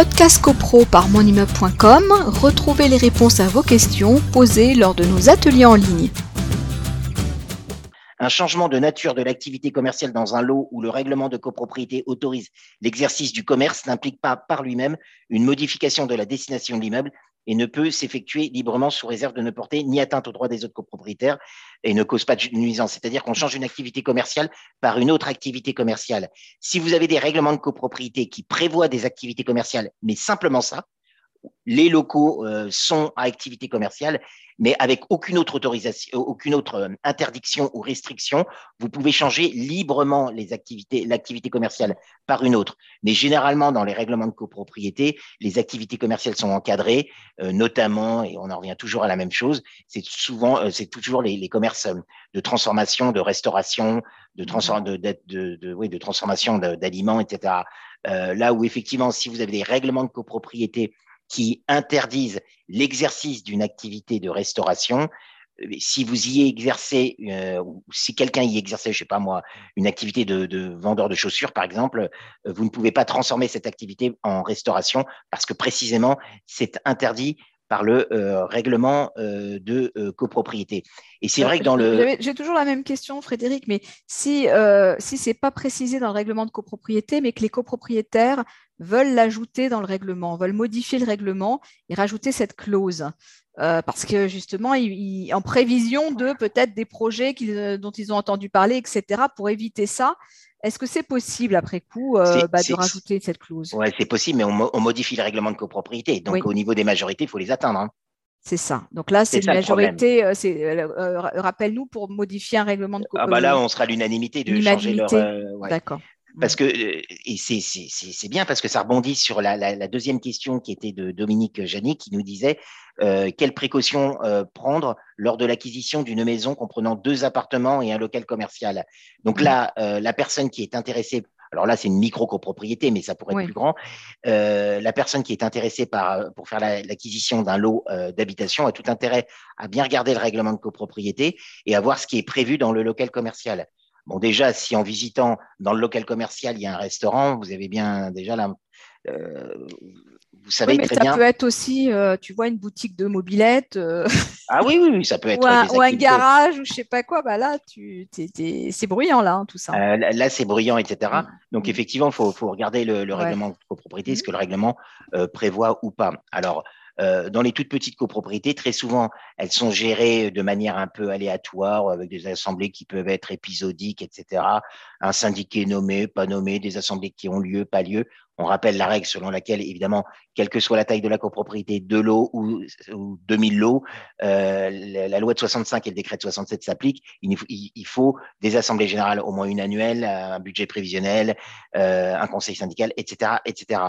Podcast CoPro par monimmeuble.com, retrouvez les réponses à vos questions posées lors de nos ateliers en ligne. Un changement de nature de l'activité commerciale dans un lot où le règlement de copropriété autorise l'exercice du commerce n'implique pas par lui-même une modification de la destination de l'immeuble et ne peut s'effectuer librement sous réserve de ne porter ni atteinte aux droits des autres copropriétaires et ne cause pas de nuisance. C'est-à-dire qu'on change une activité commerciale par une autre activité commerciale. Si vous avez des règlements de copropriété qui prévoient des activités commerciales, mais simplement ça, les locaux euh, sont à activité commerciale, mais avec aucune autre autorisation, euh, aucune autre euh, interdiction ou restriction, vous pouvez changer librement les activités, l'activité commerciale par une autre. Mais généralement, dans les règlements de copropriété, les activités commerciales sont encadrées, notamment, et on en revient toujours à la même chose, c'est souvent, c'est toujours les, commerces de transformation, de restauration, de, de, de, de, oui, de transformation d'aliments, etc. là où effectivement, si vous avez des règlements de copropriété qui interdisent l'exercice d'une activité de restauration. Euh, si vous y exercez, euh, si quelqu'un y exerçait, je sais pas moi, une activité de, vendeur de chaussures, par exemple, euh, vous ne pouvez pas transformer cette activité en restauration parce que précisément, c'est interdit par le règlement de copropriété. Et c'est vrai que dans le... J'ai toujours la même question, Frédéric, mais si, euh, si ce n'est pas précisé dans le règlement de copropriété, mais que les copropriétaires veulent l'ajouter dans le règlement, veulent modifier le règlement et rajouter cette clause. Euh, parce que justement, en prévision de peut-être des projets euh, dont ils ont entendu parler, etc., pour éviter ça, est-ce que c'est possible après coup euh, bah, de rajouter cette clause? Oui, c'est possible, mais on, modifie le règlement de copropriété. Donc au niveau des majorités, il faut les atteindre. Hein. C'est ça. Donc là, c'est une majorité. Rappelle-nous pour modifier un règlement de copropriété. Ah bah là, on sera l'unanimité de changer leur. D'accord. Parce que, euh, et c'est bien parce que ça rebondit sur la, deuxième question qui était de Dominique Janik qui nous disait euh, quelles précautions euh, prendre lors de l'acquisition d'une maison comprenant deux appartements et un local commercial? Donc là, la personne qui est intéressée, alors là c'est une micro-copropriété, mais ça pourrait être plus grand, la personne qui est intéressée par, pour faire l'acquisition d'un lot d'habitation a tout intérêt à bien regarder le règlement de copropriété et à voir ce qui est prévu dans le local commercial. Bon, déjà, si en visitant dans le local commercial, il y a un restaurant, vous avez bien déjà là, euh, vous savez mais ça peut être aussi, euh, tu vois, une boutique de mobilette. Euh, ah oui, oui, ça peut être. ou, un, garage ou je sais pas quoi. Bah là, tu, c'est bruyant là, hein, tout ça. là, c'est bruyant, etc. Mm. Donc mm. effectivement, il faut, faut, regarder le, règlement de copropriété, ce mm. que le règlement prévoit ou pas. Alors, dans les toutes petites copropriétés, très souvent, elles sont gérées de manière un peu aléatoire, avec des assemblées qui peuvent être épisodiques, etc. Un syndiqué nommé, pas nommé, des assemblées qui ont lieu, pas lieu. On rappelle la règle selon laquelle, évidemment, quelle que soit la taille de la copropriété, deux lots ou, ou 2000 lots, euh, la, loi de 65 et le décret de 67 s'appliquent. Il, faut des assemblées générales, au moins une annuelle, un budget prévisionnel, euh, un conseil syndical, etc., etc.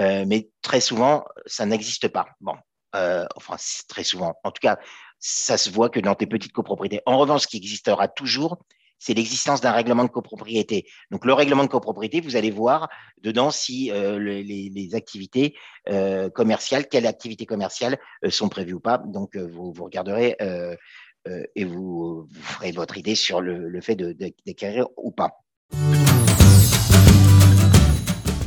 Euh, mais très souvent, ça n'existe pas. Bon, euh, enfin, très souvent. En tout cas, ça se voit que dans tes petites copropriétés. En revanche, ce qui existera toujours, c'est l'existence d'un règlement de copropriété. Donc, le règlement de copropriété, vous allez voir dedans si euh, les, activités euh, commerciales, quelles activités commerciales sont prévues ou pas. Donc, vous, vous, regarderez et vous, ferez votre idée sur le, le fait d'acquérir ou pas.